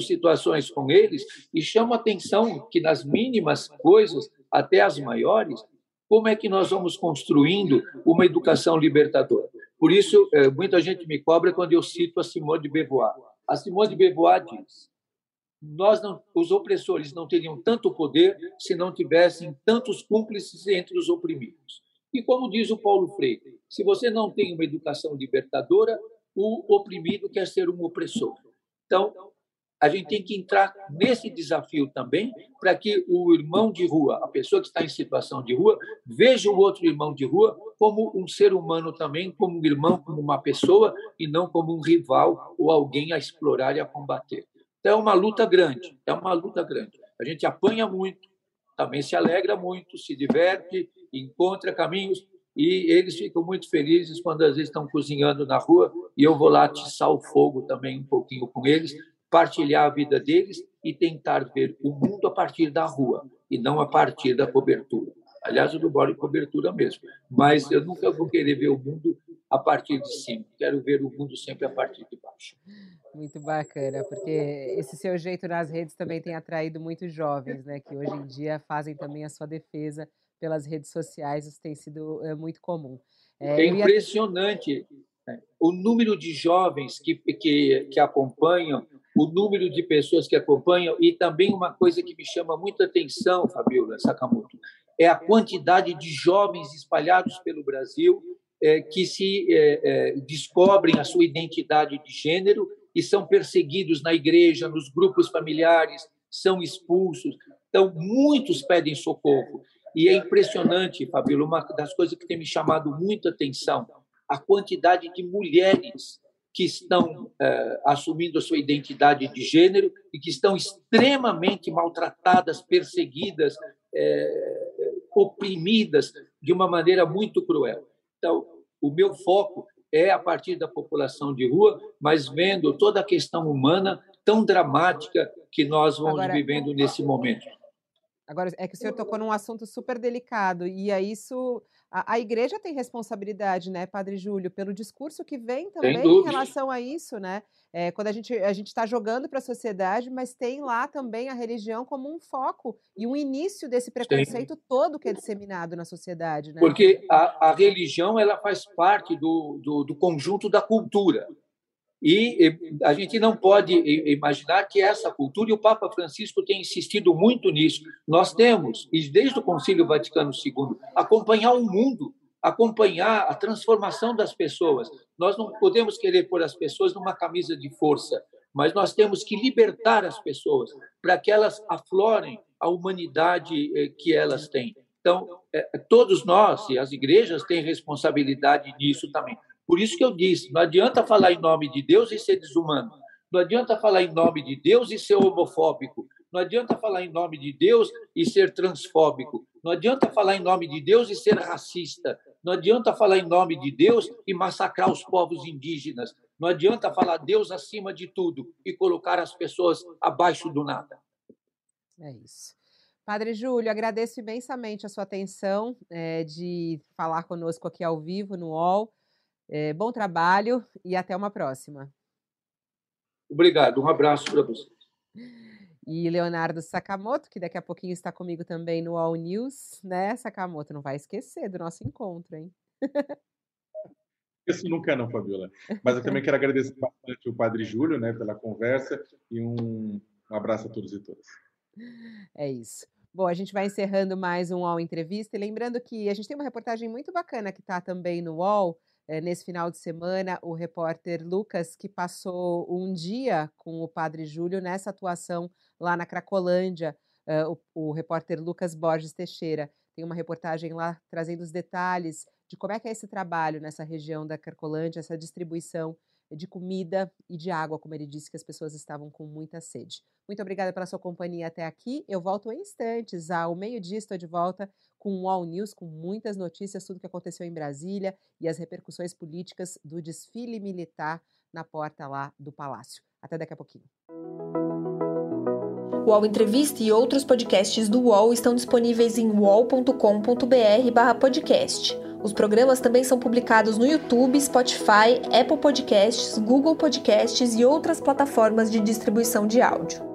situações com eles, e chama atenção que nas mínimas coisas, até as maiores, como é que nós vamos construindo uma educação libertadora. Por isso, é, muita gente me cobra quando eu cito a Simone de Beauvoir. A Simone de Beauvoir diz: nós não, os opressores não teriam tanto poder se não tivessem tantos cúmplices entre os oprimidos. E como diz o Paulo Freire, se você não tem uma educação libertadora, o oprimido quer ser um opressor. Então, a gente tem que entrar nesse desafio também para que o irmão de rua, a pessoa que está em situação de rua, veja o outro irmão de rua como um ser humano também, como um irmão, como uma pessoa e não como um rival ou alguém a explorar e a combater. Então é uma luta grande, é uma luta grande. A gente apanha muito, também se alegra muito, se diverte, encontra caminhos e eles ficam muito felizes quando às vezes estão cozinhando na rua e eu vou lá atiçar o fogo também um pouquinho com eles partilhar a vida deles e tentar ver o mundo a partir da rua e não a partir da cobertura. Aliás, eu não em cobertura mesmo, mas eu nunca vou querer ver o mundo a partir de cima. Quero ver o mundo sempre a partir de baixo. Muito bacana, porque esse seu jeito nas redes também tem atraído muitos jovens, né, que hoje em dia fazem também a sua defesa pelas redes sociais, isso tem sido é, muito comum. É, é impressionante ia... o número de jovens que, que, que acompanham o número de pessoas que acompanham e também uma coisa que me chama muita atenção, Fabiola Sakamoto, é a quantidade de jovens espalhados pelo Brasil é, que se é, é, descobrem a sua identidade de gênero e são perseguidos na igreja, nos grupos familiares, são expulsos. Então, muitos pedem socorro. E é impressionante, Fabiola, uma das coisas que tem me chamado muita atenção, a quantidade de mulheres que estão é, assumindo a sua identidade de gênero e que estão extremamente maltratadas, perseguidas, é, oprimidas de uma maneira muito cruel. Então, o meu foco é a partir da população de rua, mas vendo toda a questão humana tão dramática que nós vamos Agora, vivendo nesse momento. Agora, é que o senhor tocou num assunto super delicado, e é isso a, a, igreja tem responsabilidade, né, Padre Júlio, pelo discurso que vem também em relação a isso, né? É, quando a gente a gente está jogando para a sociedade, mas tem lá também a religião como um foco e um início desse preconceito Sim. todo que é disseminado na sociedade, né? Porque a, a religião ela faz parte do, do, do conjunto da cultura. E a gente não pode imaginar que essa cultura, e o Papa Francisco tem insistido muito nisso, nós temos, e desde o Concílio Vaticano II, acompanhar o mundo, acompanhar a transformação das pessoas. Nós não podemos querer pôr as pessoas numa camisa de força, mas nós temos que libertar as pessoas para que elas aflorem a humanidade eh, que elas têm. Então, eh, todos nós e as igrejas têm responsabilidade nisso também. Por isso que eu disse: não adianta falar em nome de Deus e ser desumano. Não adianta falar em nome de Deus e ser homofóbico. Não adianta falar em nome de Deus e ser transfóbico. Não adianta falar em nome de Deus e ser racista. Não adianta falar em nome de Deus e massacrar os povos indígenas. Não adianta falar Deus acima de tudo e colocar as pessoas abaixo do nada. É isso. Padre Júlio, agradeço imensamente a sua atenção é, de falar conosco aqui ao vivo no UOL. É, bom trabalho e até uma próxima. Obrigado, um abraço para você. E Leonardo Sakamoto, que daqui a pouquinho está comigo também no All News, né, Sakamoto? Não vai esquecer do nosso encontro, hein? Isso nunca não, Fabiola. Mas eu também quero agradecer bastante o Padre Júlio, né, pela conversa e um, um abraço a todos e todas. É isso. Bom, a gente vai encerrando mais um UOL Entrevista. E lembrando que a gente tem uma reportagem muito bacana que está também no UOL, é, nesse final de semana, o repórter Lucas, que passou um dia com o padre Júlio nessa atuação lá na Cracolândia, uh, o, o, repórter Lucas Borges Teixeira. Tem uma reportagem lá trazendo os detalhes de como é que é esse trabalho nessa região da Cracolândia, essa distribuição de comida e de água, como ele disse que as pessoas estavam com muita sede. Muito obrigada pela sua companhia até aqui. Eu volto em instantes. Ao meio-dia estou de volta com o All News, com muitas notícias, tudo que aconteceu em Brasília e as repercussões políticas do desfile militar na porta lá do Palácio. Até daqui a pouquinho. O UOL Entrevista e outros podcasts do UOL estão disponíveis em uol.com.br/podcast. Os programas também são publicados no YouTube, Spotify, Apple Podcasts, Google Podcasts e outras plataformas de distribuição de áudio.